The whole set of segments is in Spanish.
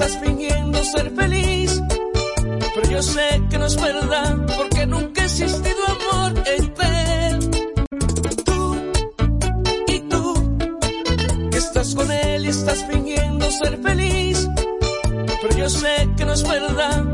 estás fingiendo ser feliz. Pero yo sé que no es verdad, porque nunca ha existido amor entre tú y tú. Estás con él y estás fingiendo ser feliz. Pero yo sé que no es verdad.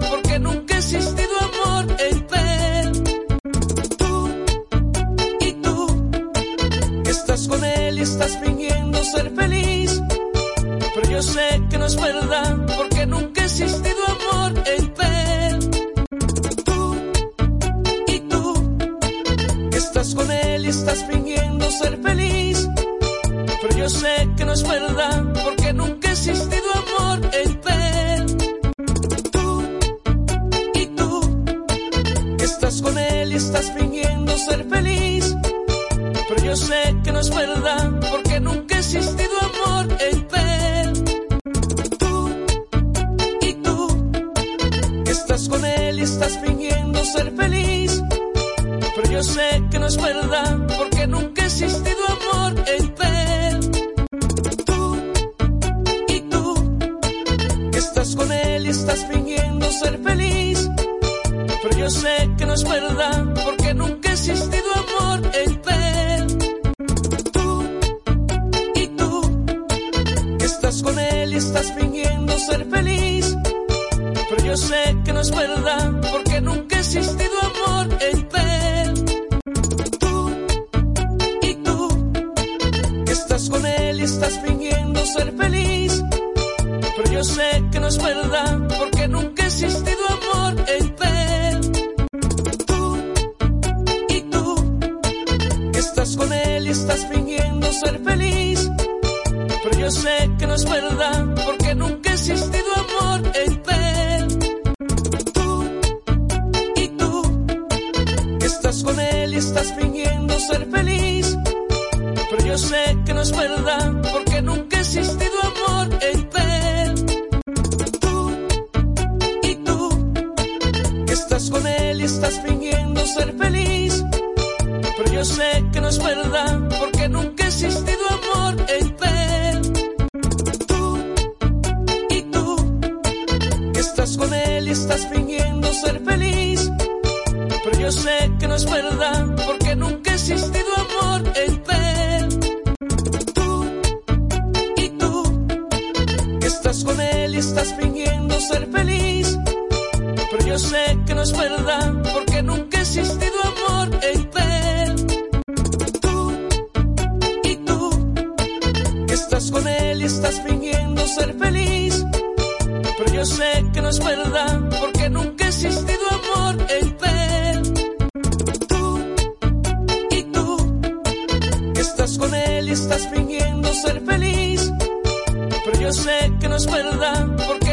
verdad, porque nunca ha existido amor entre tú y tú, que estás con él y estás fingiendo ser feliz, pero yo sé que no es verdad, porque nunca ha existido amor entre tú y tú, que estás con él y estás fingiendo ser feliz, pero yo sé que no es verdad, porque nunca ha existido amor entre ser feliz. Pero yo sé que no es verdad, porque nunca ha existido amor entre él. Tú y tú, que estás con él y estás fingiendo ser feliz. Pero yo sé que no es verdad, porque nunca ha existido amor entre él. Tú y tú, que estás con él y estás fingiendo ser feliz. Pero yo sé que no es verdad. Just. estás fingiendo ser feliz, pero yo sé que no es verdad porque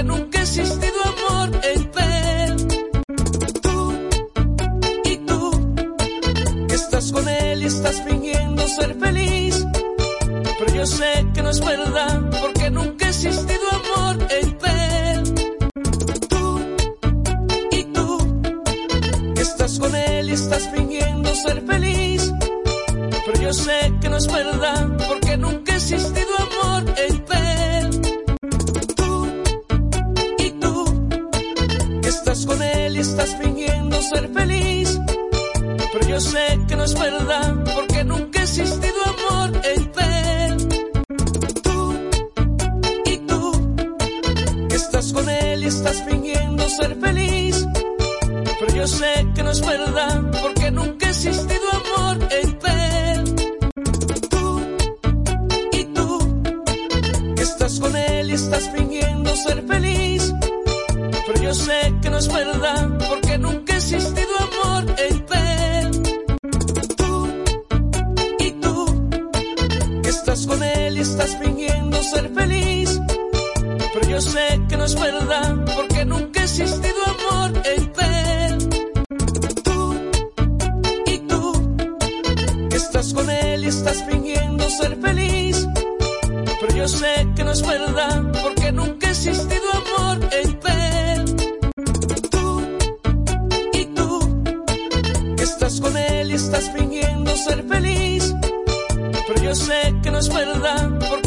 sé que no es verdad.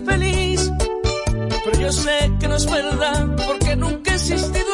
feliz. Pero yo sé que no es verdad, porque nunca existirá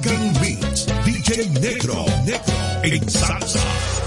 Duncan Beats, DJ Negro, Negro, en salsa.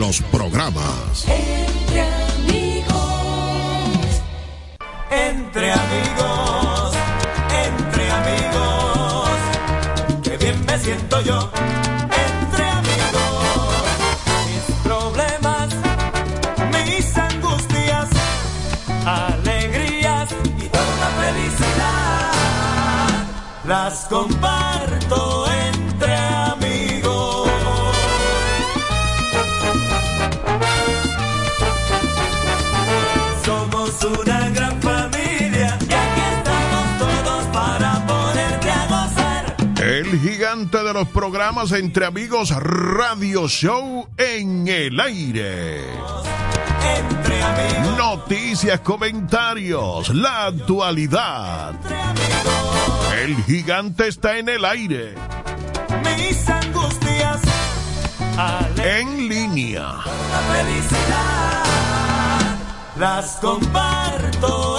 los programas. Entre amigos. Entre amigos. los programas Entre Amigos Radio Show en el aire. Noticias, comentarios, la actualidad. El gigante está en el aire. Mis angustias. En línea. La felicidad. Las comparto.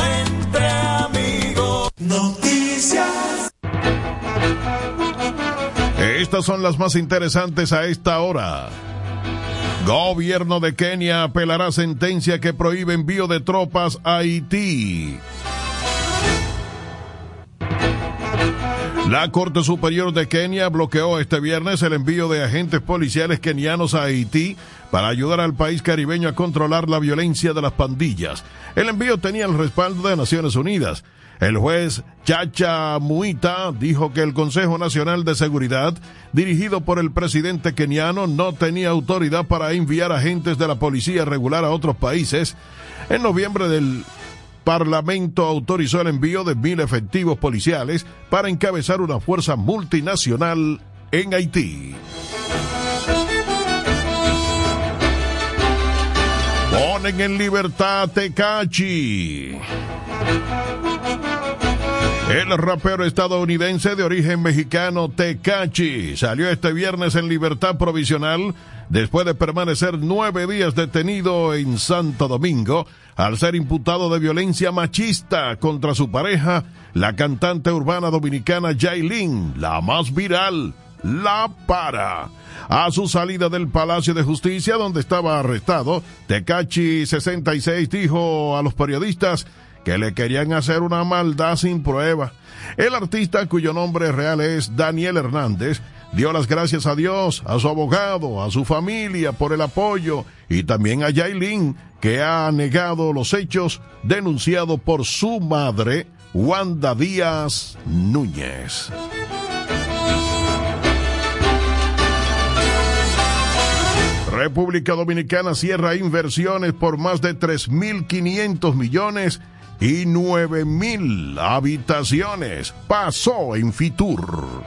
Estas son las más interesantes a esta hora. Gobierno de Kenia apelará sentencia que prohíbe envío de tropas a Haití. La Corte Superior de Kenia bloqueó este viernes el envío de agentes policiales kenianos a Haití para ayudar al país caribeño a controlar la violencia de las pandillas. El envío tenía el respaldo de Naciones Unidas. El juez Chacha Muita dijo que el Consejo Nacional de Seguridad, dirigido por el presidente keniano, no tenía autoridad para enviar agentes de la policía regular a otros países. En noviembre del Parlamento autorizó el envío de mil efectivos policiales para encabezar una fuerza multinacional en Haití. Ponen en libertad a Tecachi. El rapero estadounidense de origen mexicano Tecachi salió este viernes en libertad provisional después de permanecer nueve días detenido en Santo Domingo al ser imputado de violencia machista contra su pareja, la cantante urbana dominicana Jailin, la más viral, La Para. A su salida del Palacio de Justicia donde estaba arrestado, Tecachi 66 dijo a los periodistas que le querían hacer una maldad sin prueba. El artista, cuyo nombre real es Daniel Hernández, dio las gracias a Dios, a su abogado, a su familia por el apoyo y también a Yailin, que ha negado los hechos denunciados por su madre, Wanda Díaz Núñez. República Dominicana cierra inversiones por más de 3.500 millones y 9.000 habitaciones. Pasó en Fitur.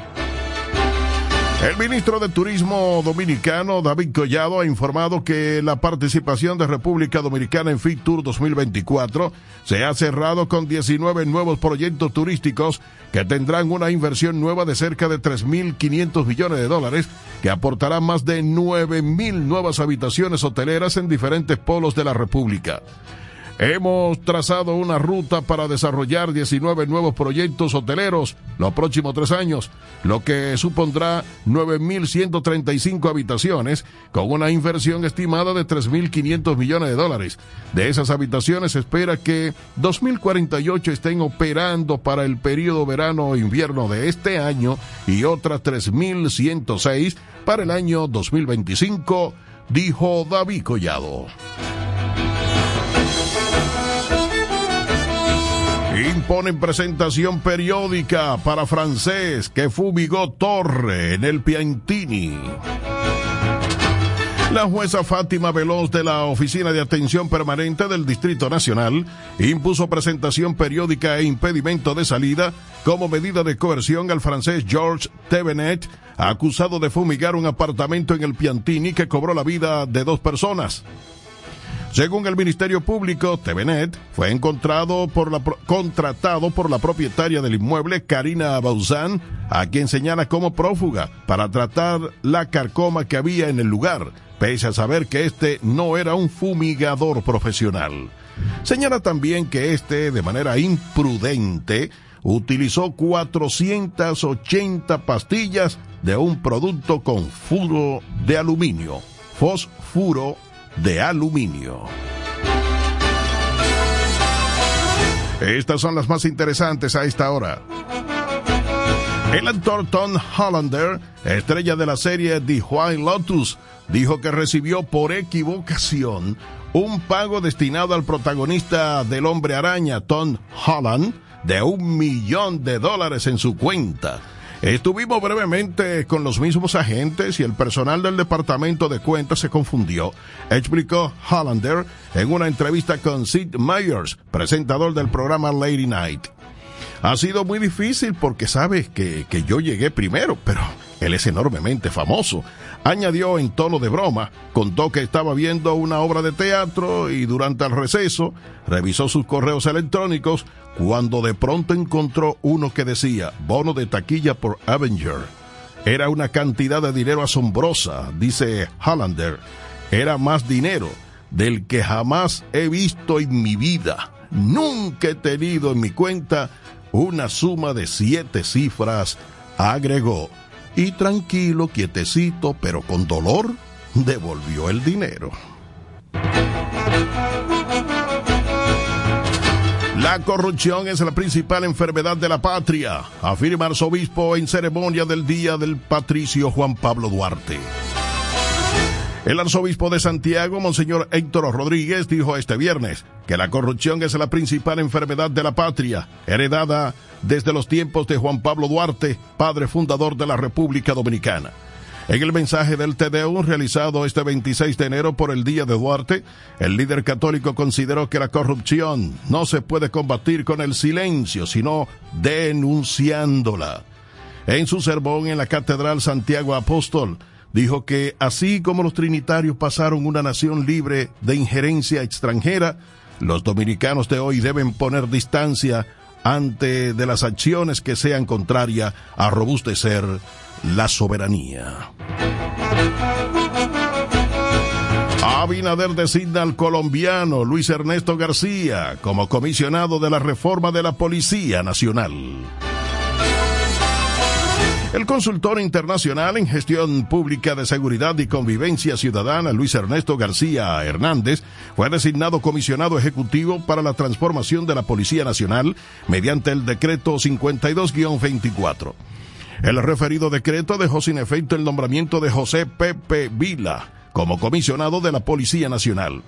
El ministro de Turismo dominicano, David Collado, ha informado que la participación de República Dominicana en FITUR 2024 se ha cerrado con 19 nuevos proyectos turísticos que tendrán una inversión nueva de cerca de 3.500 millones de dólares, que aportará más de 9.000 nuevas habitaciones hoteleras en diferentes polos de la República. Hemos trazado una ruta para desarrollar 19 nuevos proyectos hoteleros los próximos tres años, lo que supondrá 9.135 habitaciones con una inversión estimada de 3.500 millones de dólares. De esas habitaciones se espera que 2.048 estén operando para el periodo verano-invierno de este año y otras 3.106 para el año 2025, dijo David Collado. Imponen presentación periódica para francés que fumigó Torre en el Piantini. La jueza Fátima Veloz de la Oficina de Atención Permanente del Distrito Nacional impuso presentación periódica e impedimento de salida como medida de coerción al francés Georges Tevenet, acusado de fumigar un apartamento en el Piantini que cobró la vida de dos personas. Según el Ministerio Público, TVNet fue encontrado por la, contratado por la propietaria del inmueble, Karina Bauzán, a quien señala como prófuga para tratar la carcoma que había en el lugar, pese a saber que este no era un fumigador profesional. Señala también que este, de manera imprudente, utilizó 480 pastillas de un producto con furo de aluminio, fosfuro de aluminio. Estas son las más interesantes a esta hora. El actor Tom Hollander, estrella de la serie The White Lotus, dijo que recibió por equivocación un pago destinado al protagonista del hombre araña, Tom Holland, de un millón de dólares en su cuenta Estuvimos brevemente con los mismos agentes y el personal del departamento de cuentas se confundió, explicó Hollander en una entrevista con Sid Meyers, presentador del programa Lady Night. Ha sido muy difícil porque sabes que, que yo llegué primero, pero él es enormemente famoso. Añadió en tono de broma, contó que estaba viendo una obra de teatro y durante el receso revisó sus correos electrónicos cuando de pronto encontró uno que decía bono de taquilla por Avenger. Era una cantidad de dinero asombrosa, dice Hollander. Era más dinero del que jamás he visto en mi vida. Nunca he tenido en mi cuenta una suma de siete cifras, agregó, y tranquilo, quietecito, pero con dolor, devolvió el dinero. La corrupción es la principal enfermedad de la patria, afirma arzobispo en ceremonia del Día del Patricio Juan Pablo Duarte. El arzobispo de Santiago, Monseñor Héctor Rodríguez, dijo este viernes que la corrupción es la principal enfermedad de la patria, heredada desde los tiempos de Juan Pablo Duarte, padre fundador de la República Dominicana. En el mensaje del TDU realizado este 26 de enero por el Día de Duarte, el líder católico consideró que la corrupción no se puede combatir con el silencio, sino denunciándola. En su sermón en la Catedral Santiago Apóstol, dijo que así como los trinitarios pasaron una nación libre de injerencia extranjera, los dominicanos de hoy deben poner distancia ante de las acciones que sean contrarias a robustecer la soberanía. Abinader designa al colombiano Luis Ernesto García como comisionado de la reforma de la Policía Nacional. El consultor internacional en gestión pública de seguridad y convivencia ciudadana Luis Ernesto García Hernández fue designado comisionado ejecutivo para la transformación de la Policía Nacional mediante el decreto 52-24. El referido decreto dejó sin efecto el nombramiento de José Pepe Vila como comisionado de la Policía Nacional.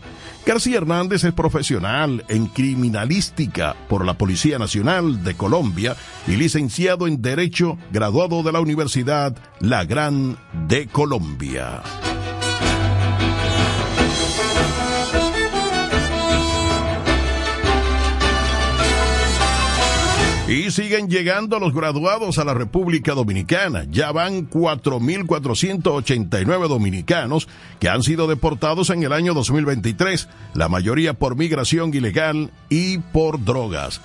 García Hernández es profesional en criminalística por la Policía Nacional de Colombia y licenciado en Derecho, graduado de la Universidad La Gran de Colombia. Y siguen llegando los graduados a la República Dominicana. Ya van 4.489 dominicanos que han sido deportados en el año 2023, la mayoría por migración ilegal y por drogas.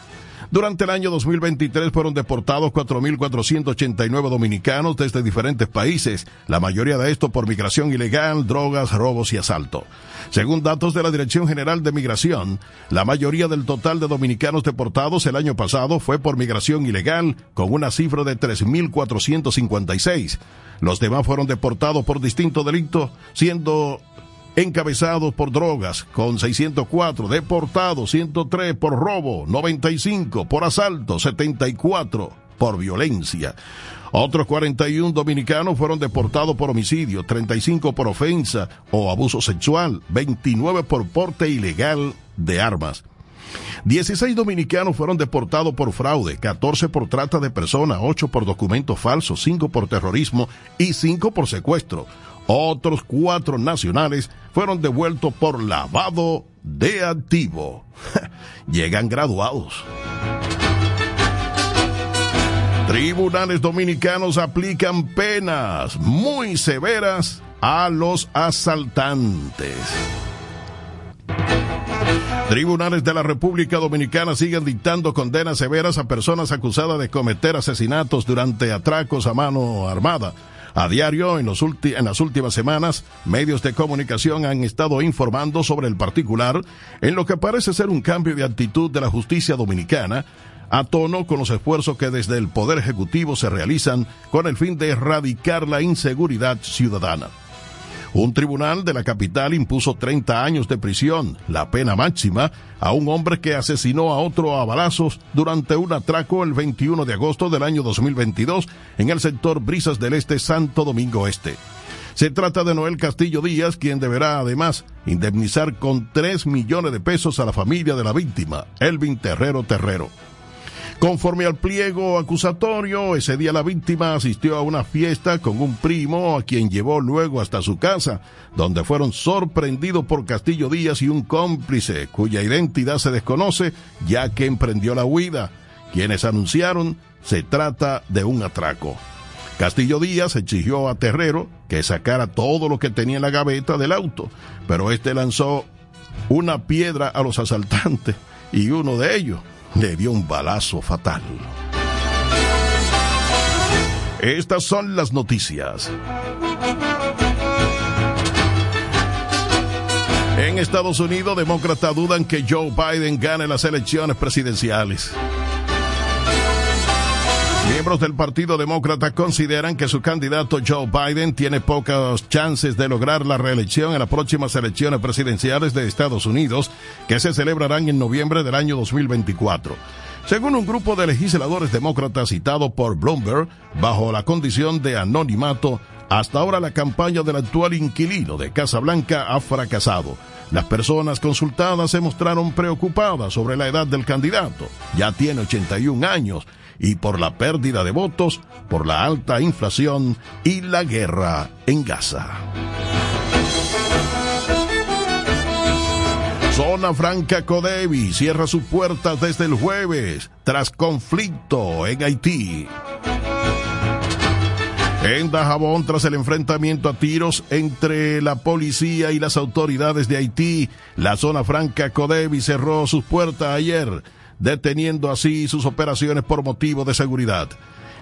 Durante el año 2023 fueron deportados 4.489 dominicanos desde diferentes países, la mayoría de esto por migración ilegal, drogas, robos y asalto. Según datos de la Dirección General de Migración, la mayoría del total de dominicanos deportados el año pasado fue por migración ilegal, con una cifra de 3.456. Los demás fueron deportados por distintos delitos, siendo encabezados por drogas, con 604, deportados 103 por robo, 95 por asalto, 74 por violencia. Otros 41 dominicanos fueron deportados por homicidio, 35 por ofensa o abuso sexual, 29 por porte ilegal de armas. 16 dominicanos fueron deportados por fraude, 14 por trata de personas, 8 por documentos falsos, 5 por terrorismo y 5 por secuestro. Otros cuatro nacionales fueron devueltos por lavado de activo. Llegan graduados. Tribunales dominicanos aplican penas muy severas a los asaltantes. Tribunales de la República Dominicana siguen dictando condenas severas a personas acusadas de cometer asesinatos durante atracos a mano armada. A diario, en, las últimas semanas, medios de comunicación han estado informando sobre el particular en lo que parece ser un cambio de actitud de la justicia dominicana a tono con los esfuerzos que desde el Poder Ejecutivo se realizan con el fin de erradicar la inseguridad ciudadana. Un tribunal de la capital impuso 30 años de prisión, la pena máxima, a un hombre que asesinó a otro a balazos durante un atraco el 21 de agosto del año 2022 en el sector Brisas del Este, Santo Domingo Este. Se trata de Noel Castillo Díaz, quien deberá además indemnizar con 3 millones de pesos a la familia de la víctima, Elvin Terrero Terrero. Conforme al pliego acusatorio, ese día la víctima asistió a una fiesta con un primo a quien llevó luego hasta su casa, donde fueron sorprendidos por Castillo Díaz y un cómplice cuya identidad se desconoce ya que emprendió la huida. Quienes anunciaron se trata de un atraco. Castillo Díaz exigió a Terrero que sacara todo lo que tenía en la gaveta del auto, pero este lanzó una piedra a los asaltantes y uno de ellos le dio un balazo fatal. Estas son las noticias. En Estados Unidos, demócratas dudan que Joe Biden gane las elecciones presidenciales. Miembros del Partido Demócrata consideran que su candidato Joe Biden tiene pocas chances de lograr la reelección en las próximas elecciones presidenciales de Estados Unidos, que se celebrarán en noviembre del año 2024. Según un grupo de legisladores demócratas citado por Bloomberg, bajo la condición de anonimato, hasta ahora la campaña del actual inquilino de Casa Blanca ha fracasado. Las personas consultadas se mostraron preocupadas sobre la edad del candidato. Ya tiene 81 años y por la pérdida de votos, por la alta inflación y la guerra en Gaza. Zona Franca Codevi cierra sus puertas desde el jueves tras conflicto en Haití. En Dajabón, tras el enfrentamiento a tiros entre la policía y las autoridades de Haití, la zona franca Codevi cerró sus puertas ayer, deteniendo así sus operaciones por motivo de seguridad.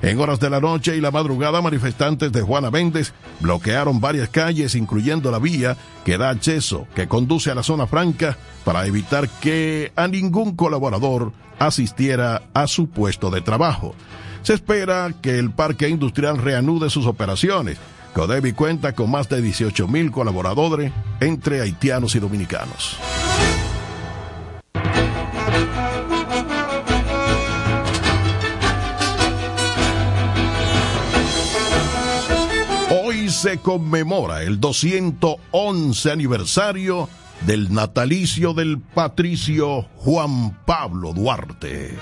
En horas de la noche y la madrugada, manifestantes de Juana Méndez bloquearon varias calles, incluyendo la vía que da acceso, que conduce a la zona franca, para evitar que a ningún colaborador asistiera a su puesto de trabajo. Se espera que el parque industrial reanude sus operaciones. Codevi cuenta con más de 18 mil colaboradores entre haitianos y dominicanos. Se conmemora el 211 aniversario del natalicio del patricio Juan Pablo Duarte.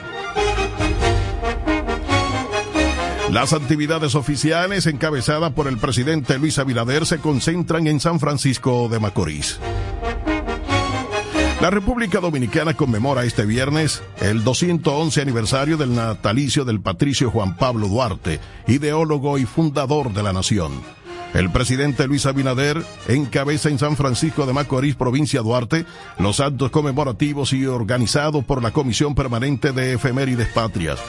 Las actividades oficiales encabezadas por el presidente Luis Abinader se concentran en San Francisco de Macorís. La República Dominicana conmemora este viernes el 211 aniversario del natalicio del patricio Juan Pablo Duarte, ideólogo y fundador de la nación. El presidente Luis Abinader encabeza en San Francisco de Macorís, provincia Duarte, los actos conmemorativos y organizados por la Comisión Permanente de Efemérides Patrias.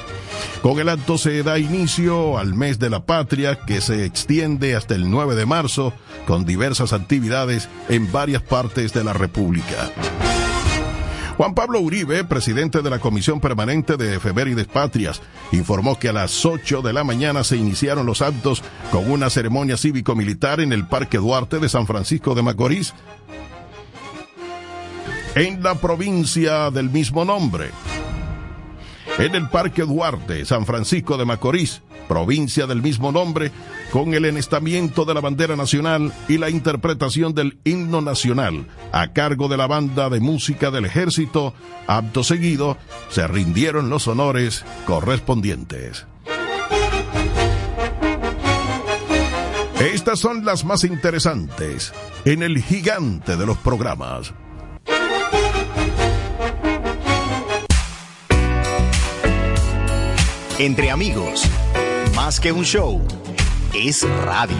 Con el acto se da inicio al mes de la patria que se extiende hasta el 9 de marzo con diversas actividades en varias partes de la República. Juan Pablo Uribe, presidente de la Comisión Permanente de Efemérides Patrias, informó que a las 8 de la mañana se iniciaron los actos con una ceremonia cívico-militar en el Parque Duarte de San Francisco de Macorís, en la provincia del mismo nombre. En el Parque Duarte, San Francisco de Macorís, provincia del mismo nombre, con el enestamiento de la bandera nacional y la interpretación del himno nacional a cargo de la banda de música del ejército, apto seguido, se rindieron los honores correspondientes. Estas son las más interesantes en el gigante de los programas. Entre amigos, más que un show, es radio.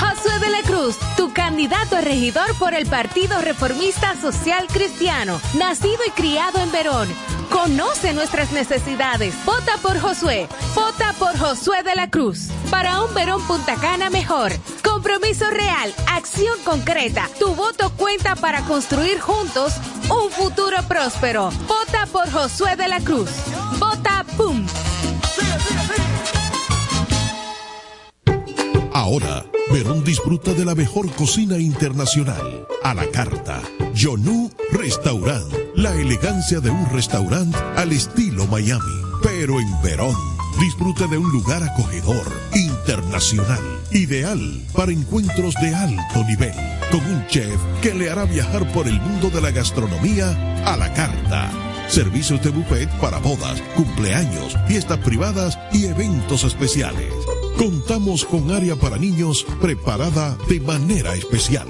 Josué de la Cruz, tu candidato a regidor por el Partido Reformista Social Cristiano, nacido y criado en Verón. Conoce nuestras necesidades. Vota por Josué. Vota por Josué de la Cruz. Para un Verón Punta Cana mejor. Compromiso real. Acción concreta. Tu voto cuenta para construir juntos un futuro próspero. Vota por Josué de la Cruz. Vota PUM. Ahora, Verón disfruta de la mejor cocina internacional. A la carta. Yonu Restaurant. La elegancia de un restaurante al estilo Miami. Pero en Verón. Disfruta de un lugar acogedor, internacional, ideal para encuentros de alto nivel, con un chef que le hará viajar por el mundo de la gastronomía a la carta. Servicios de buffet para bodas, cumpleaños, fiestas privadas y eventos especiales. Contamos con área para niños preparada de manera especial.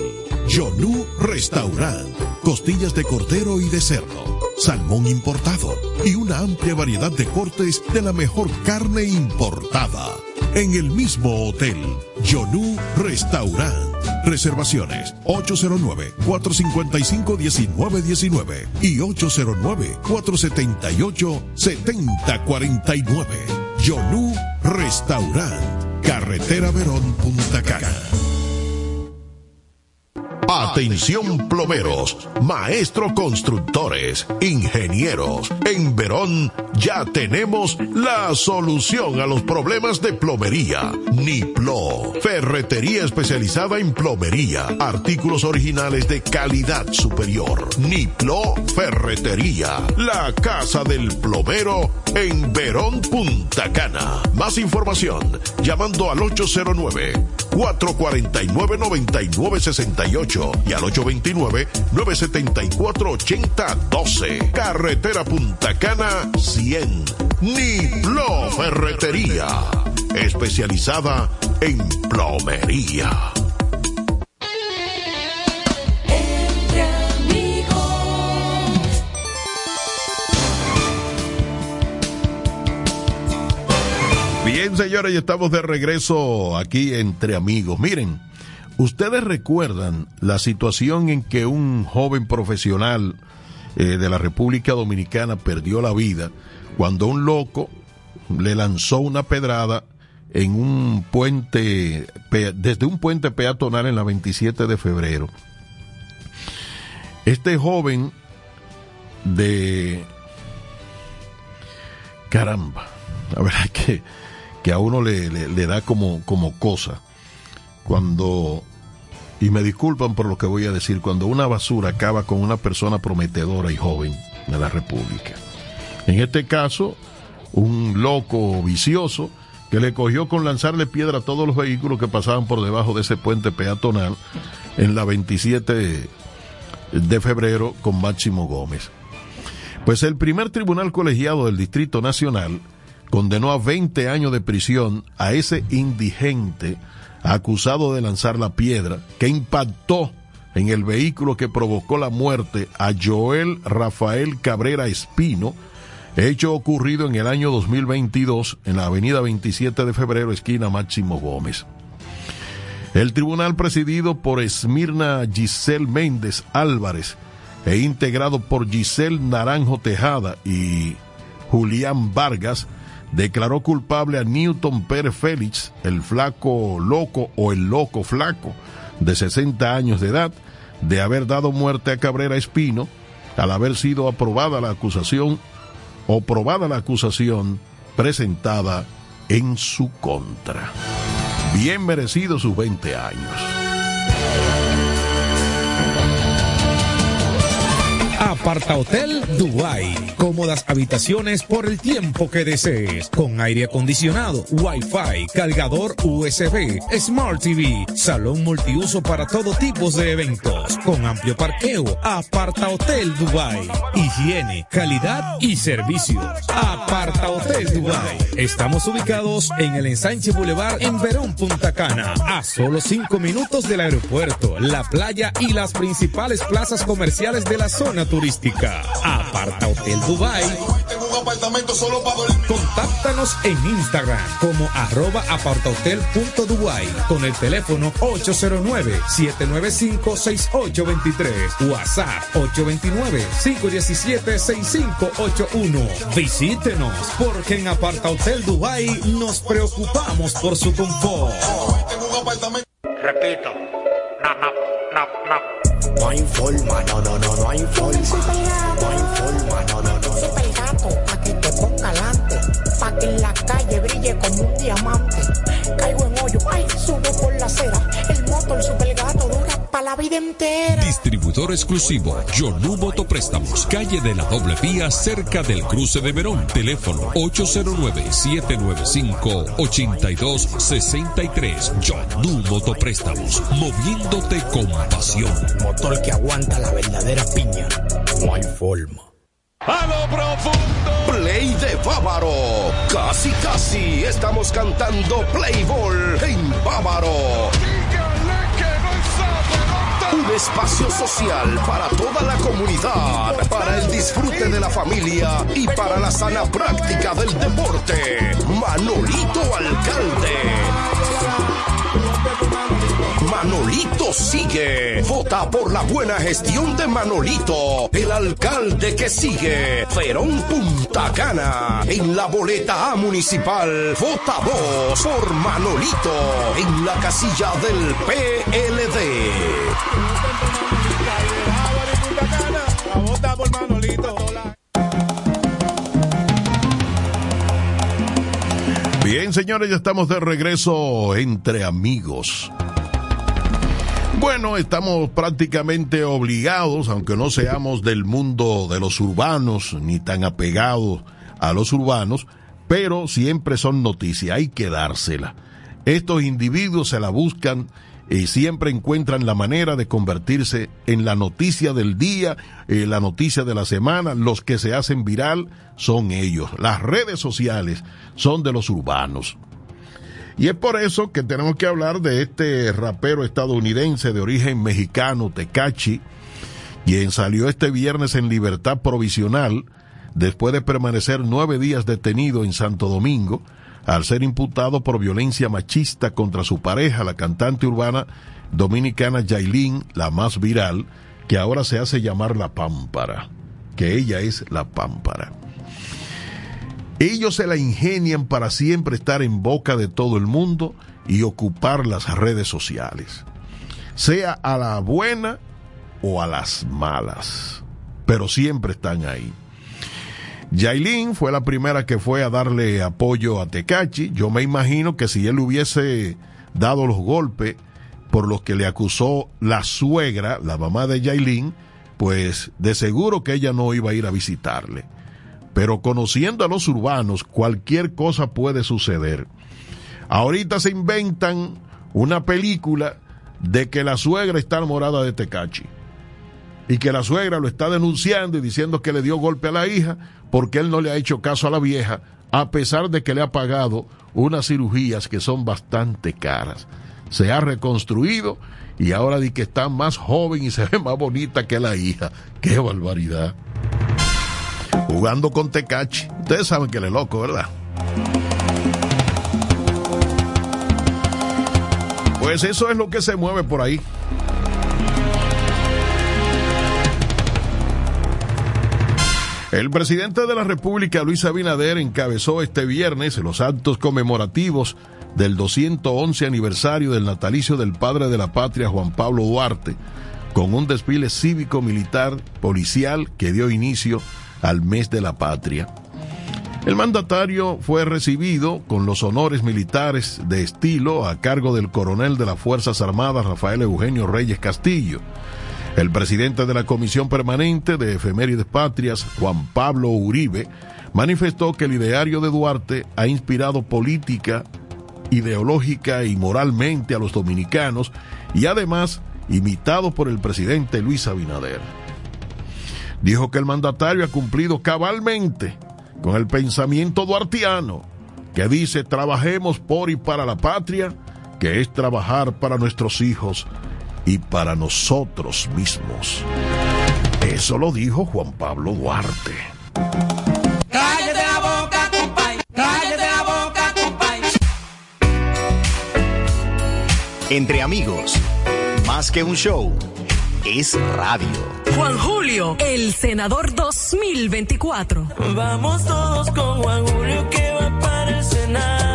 Yonu Restaurant. Costillas de cordero y de cerdo. Salmón importado. Y una amplia variedad de cortes de la mejor carne importada. En el mismo hotel. Yonu Restaurant. Reservaciones 809-455-1919 y 809-478-7049. Yonu Restaurant. Carretera Verón Punta Cana. Atención plomeros, maestro constructores, ingenieros. En Verón ya tenemos la solución a los problemas de plomería. Niplo, ferretería especializada en plomería, artículos originales de calidad superior. Niplo Ferretería, la casa del plomero en Verón Punta Cana. Más información llamando al 809 449 9968 y al 829-974-8012. Carretera Punta Cana 100. Niplo Ferretería. Especializada en plomería. Bien, señores, y estamos de regreso aquí entre amigos. Miren, ustedes recuerdan la situación en que un joven profesional eh, de la República Dominicana perdió la vida cuando un loco le lanzó una pedrada en un puente, desde un puente peatonal en la 27 de febrero. Este joven de... Caramba, la verdad que, que a uno le, le, da como, como cosa cuando, y me disculpan por lo que voy a decir, cuando una basura acaba con una persona prometedora y joven de la República. En este caso, un loco vicioso que le cogió con lanzarle piedra a todos los vehículos que pasaban por debajo de ese puente peatonal en la 27 de febrero con Máximo Gómez. Pues el primer tribunal colegiado del Distrito Nacional condenó a 20 años de prisión a ese indigente acusado de lanzar la piedra que impactó en el vehículo que provocó la muerte a Joel Rafael Cabrera Espino, hecho ocurrido en el año 2022 en la avenida 27 de febrero, esquina Máximo Gómez. El tribunal presidido por Esmirna Giselle Méndez Álvarez e integrado por Giselle Naranjo Tejada y Julián Vargas declaró culpable a Newton Pérez Félix, el flaco loco o el loco flaco, de 60 años de edad, de haber dado muerte a Cabrera Espino al haber sido aprobada la acusación o probada la acusación presentada en su contra. Bien merecido sus 20 años. Aparta Hotel Dubai. Cómodas habitaciones por el tiempo que desees. Con aire acondicionado, wifi, cargador USB, Smart TV, salón multiuso para todo tipo de eventos. Con amplio parqueo. Aparta Hotel Dubai. Higiene, calidad y servicio. Aparta Hotel Dubai. Estamos ubicados en el ensanche Boulevard en Verón, Punta Cana. A solo cinco minutos del aeropuerto, la playa y las principales plazas comerciales de la zona turística. Aparta Hotel Dubai. Contáctanos en Instagram como arroba apartahotel.dubai con el teléfono 809-795-6823. WhatsApp 829-517-6581. Visítenos porque en Aparta Hotel Dubai nos preocupamos por su confort. Repito. No, no, no, no. Hay forma, no, no, no, no hay forma. No hay forma, no, no, no. Super gato, pa' que te ponga alante, pa' que en la calle brille como un diamante. Caigo en hoyo, ay, subo por la acera. El motor super la vida entera. Distribuidor exclusivo, Yonu Motopréstamos, calle de la doble vía, cerca del cruce de Verón. Teléfono 809-795-8263. Yonu Motopréstamos, moviéndote con pasión. Motor que aguanta la verdadera piña. No hay forma. A lo profundo. Play de Bávaro. Casi, casi estamos cantando Play Ball en Bávaro. Espacio social para toda la comunidad, para el disfrute de la familia y para la sana práctica del deporte. Manolito Alcalde. Manolito sigue. Vota por la buena gestión de Manolito, el alcalde que sigue. Ferón Punta Cana. En la boleta A municipal. Vota vos por Manolito. En la casilla del PLD. Bien, señores, ya estamos de regreso entre amigos. Bueno, estamos prácticamente obligados, aunque no seamos del mundo de los urbanos, ni tan apegados a los urbanos, pero siempre son noticias, hay que dársela. Estos individuos se la buscan y siempre encuentran la manera de convertirse en la noticia del día, eh, la noticia de la semana. Los que se hacen viral son ellos. Las redes sociales son de los urbanos. Y es por eso que tenemos que hablar de este rapero estadounidense de origen mexicano, Tecachi, quien salió este viernes en libertad provisional después de permanecer nueve días detenido en Santo Domingo, al ser imputado por violencia machista contra su pareja, la cantante urbana dominicana Yailin, la más viral, que ahora se hace llamar la Pámpara, que ella es la Pámpara. Ellos se la ingenian para siempre estar en boca de todo el mundo y ocupar las redes sociales, sea a la buena o a las malas, pero siempre están ahí. Yailin fue la primera que fue a darle apoyo a Tecachi. Yo me imagino que si él hubiese dado los golpes por los que le acusó la suegra, la mamá de Yailin, pues de seguro que ella no iba a ir a visitarle. Pero conociendo a los urbanos, cualquier cosa puede suceder. Ahorita se inventan una película de que la suegra está enamorada de Tecachi y que la suegra lo está denunciando y diciendo que le dio golpe a la hija porque él no le ha hecho caso a la vieja, a pesar de que le ha pagado unas cirugías que son bastante caras. Se ha reconstruido y ahora di que está más joven y se ve más bonita que la hija. ¡Qué barbaridad! Jugando con Tecachi. Ustedes saben que él es loco, ¿verdad? Pues eso es lo que se mueve por ahí. El presidente de la República, Luis Abinader, encabezó este viernes los actos conmemorativos del 211 aniversario del natalicio del padre de la patria, Juan Pablo Duarte, con un desfile cívico-militar policial que dio inicio al mes de la patria. El mandatario fue recibido con los honores militares de estilo a cargo del coronel de las Fuerzas Armadas, Rafael Eugenio Reyes Castillo. El presidente de la Comisión Permanente de Efemérides Patrias, Juan Pablo Uribe, manifestó que el ideario de Duarte ha inspirado política, ideológica y moralmente a los dominicanos y además imitado por el presidente Luis Abinader. Dijo que el mandatario ha cumplido cabalmente con el pensamiento duartiano que dice trabajemos por y para la patria, que es trabajar para nuestros hijos y para nosotros mismos. Eso lo dijo Juan Pablo Duarte. Cállate la boca, compay. Cállate la boca, compay. Entre amigos, más que un show, es radio. Juan Julio, el senador 2024. Vamos todos con Juan Julio que va para el Senado.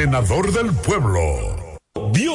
Senador del pueblo.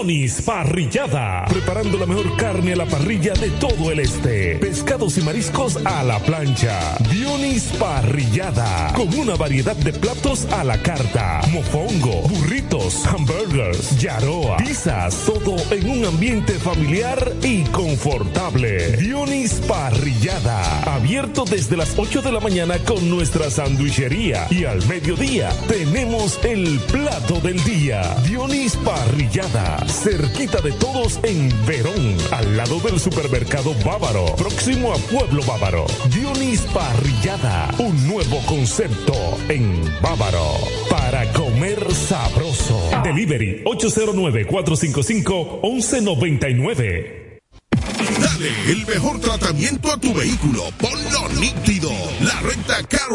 Dionis Parrillada, preparando la mejor carne a la parrilla de todo el este. Pescados y mariscos a la plancha. Dionis Parrillada, con una variedad de platos a la carta. Mofongo, burritos, hamburgers, yaroa, pizzas, todo en un ambiente familiar y confortable. Dionis Parrillada, abierto desde las 8 de la mañana con nuestra sandwichería. Y al mediodía tenemos el plato del día. Dionis Parrillada, cerquita de todos en Verón, al lado del supermercado Bávaro, próximo a Pueblo Bávaro. Dionis Parrillada, un nuevo concepto en Bávaro para comer sabroso. Delivery 809-455-1199. El mejor tratamiento a tu vehículo. Ponlo nítido. La renta Car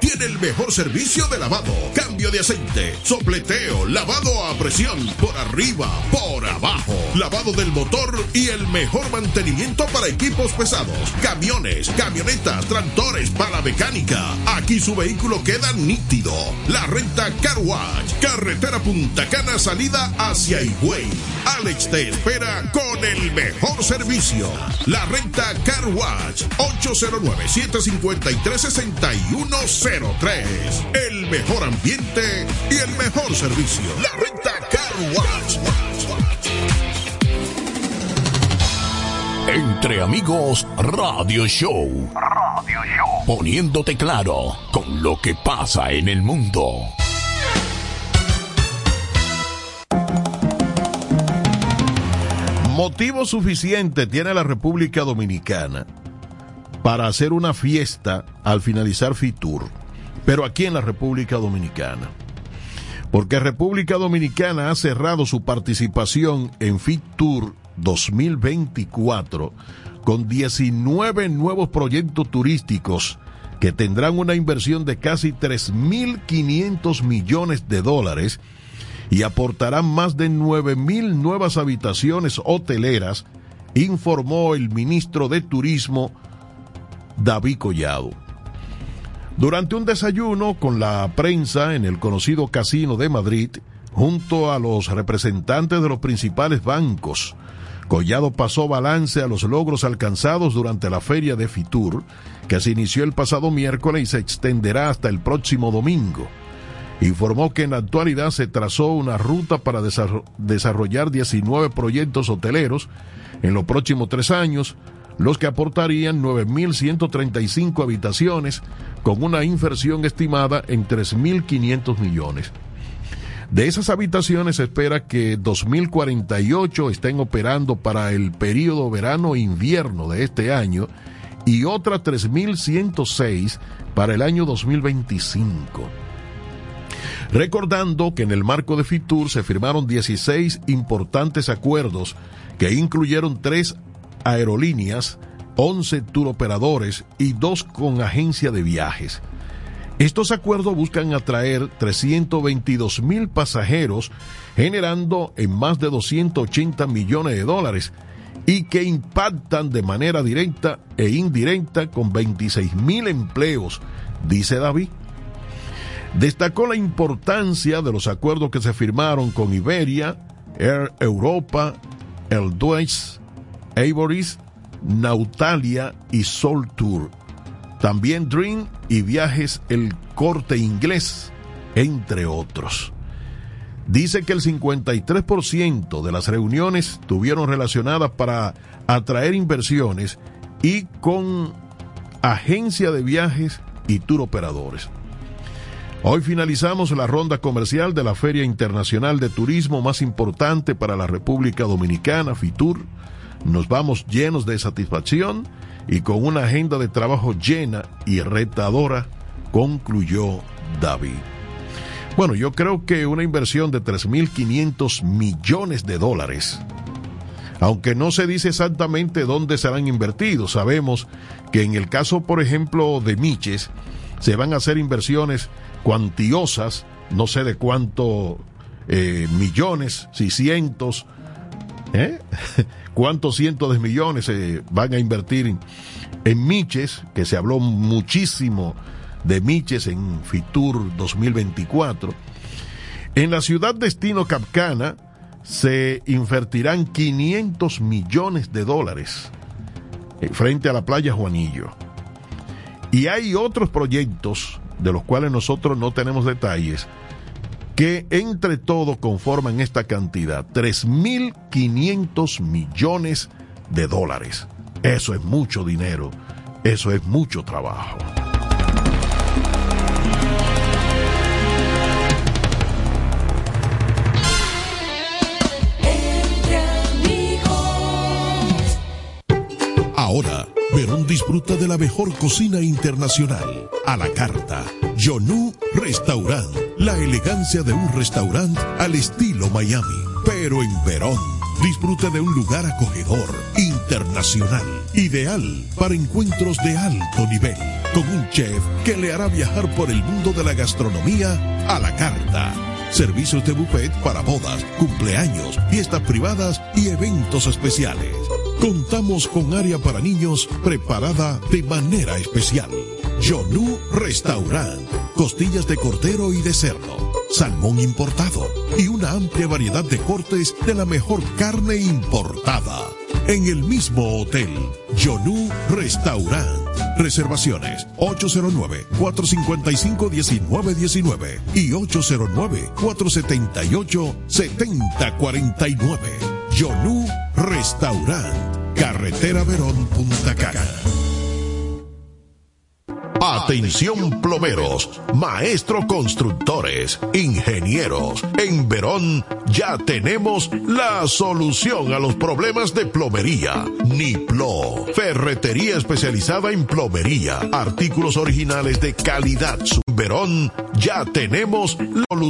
tiene el mejor servicio de lavado, cambio de aceite, sopleteo, lavado a presión, por arriba, por abajo, lavado del motor y el mejor mantenimiento para equipos pesados, camiones, camionetas, tractores, para mecánica. Aquí su vehículo queda nítido. La renta Car carretera Punta Cana, salida hacia Higüey. Alex te espera con el mejor servicio. La renta Car Wash 809-753-6103. El mejor ambiente y el mejor servicio. La renta Car Wash. Entre amigos Radio Show. Radio Show. Poniéndote claro con lo que pasa en el mundo. Motivo suficiente tiene la República Dominicana para hacer una fiesta al finalizar Fitur, pero aquí en la República Dominicana. Porque República Dominicana ha cerrado su participación en Fitur 2024 con 19 nuevos proyectos turísticos que tendrán una inversión de casi 3.500 millones de dólares y aportarán más de 9.000 nuevas habitaciones hoteleras, informó el ministro de Turismo David Collado. Durante un desayuno con la prensa en el conocido Casino de Madrid, junto a los representantes de los principales bancos, Collado pasó balance a los logros alcanzados durante la feria de Fitur, que se inició el pasado miércoles y se extenderá hasta el próximo domingo. Informó que en la actualidad se trazó una ruta para desarrollar 19 proyectos hoteleros en los próximos tres años, los que aportarían 9.135 habitaciones con una inversión estimada en 3.500 millones. De esas habitaciones se espera que 2.048 estén operando para el periodo verano-invierno de este año y otras 3.106 para el año 2025. Recordando que en el marco de FITUR se firmaron 16 importantes acuerdos que incluyeron tres aerolíneas, 11 turoperadores y dos con agencia de viajes. Estos acuerdos buscan atraer 322 mil pasajeros, generando en más de 280 millones de dólares y que impactan de manera directa e indirecta con 26 mil empleos, dice David. Destacó la importancia de los acuerdos que se firmaron con Iberia, Air Europa, el Deutsche, Avoris, Nautalia y Sol Tour también Dream y Viajes El Corte Inglés, entre otros. Dice que el 53% de las reuniones tuvieron relacionadas para atraer inversiones y con agencia de viajes y tour operadores. Hoy finalizamos la ronda comercial de la Feria Internacional de Turismo más importante para la República Dominicana, FITUR. Nos vamos llenos de satisfacción y con una agenda de trabajo llena y retadora, concluyó David. Bueno, yo creo que una inversión de 3.500 millones de dólares, aunque no se dice exactamente dónde serán invertidos, sabemos que en el caso, por ejemplo, de Miches, se van a hacer inversiones cuantiosas, no sé de cuánto eh, millones, si cientos, ¿eh? cuántos cientos de millones se van a invertir en, Miches, que se habló muchísimo de Miches en Fitur 2024. En la ciudad destino Capcana se invertirán 500 millones de dólares eh, frente a la playa Juanillo. Y hay otros proyectos de los cuales nosotros no tenemos detalles, que entre todo conforman esta cantidad, 3.500 millones de dólares. Eso es mucho dinero, eso es mucho trabajo. Ahora, Verón disfruta de la mejor cocina internacional. A la carta. Yonu Restaurant. La elegancia de un restaurante al estilo Miami. Pero en Verón. Disfruta de un lugar acogedor, internacional, ideal para encuentros de alto nivel, con un chef que le hará viajar por el mundo de la gastronomía a la carta. Servicios de buffet para bodas, cumpleaños, fiestas privadas y eventos especiales. Contamos con área para niños preparada de manera especial. Yonu Restaurant. Costillas de cordero y de cerdo. Salmón importado. Y una amplia variedad de cortes de la mejor carne importada. En el mismo hotel. Yonu Restaurant. Reservaciones 809-455-1919 y 809-478-7049. Yonu Restaurant. Carretera Verón Punta Cana. Atención plomeros, maestro constructores, ingenieros. En Verón ya tenemos la solución a los problemas de plomería. Niplo, ferretería especializada en plomería, artículos originales de calidad. Verón ya tenemos la solución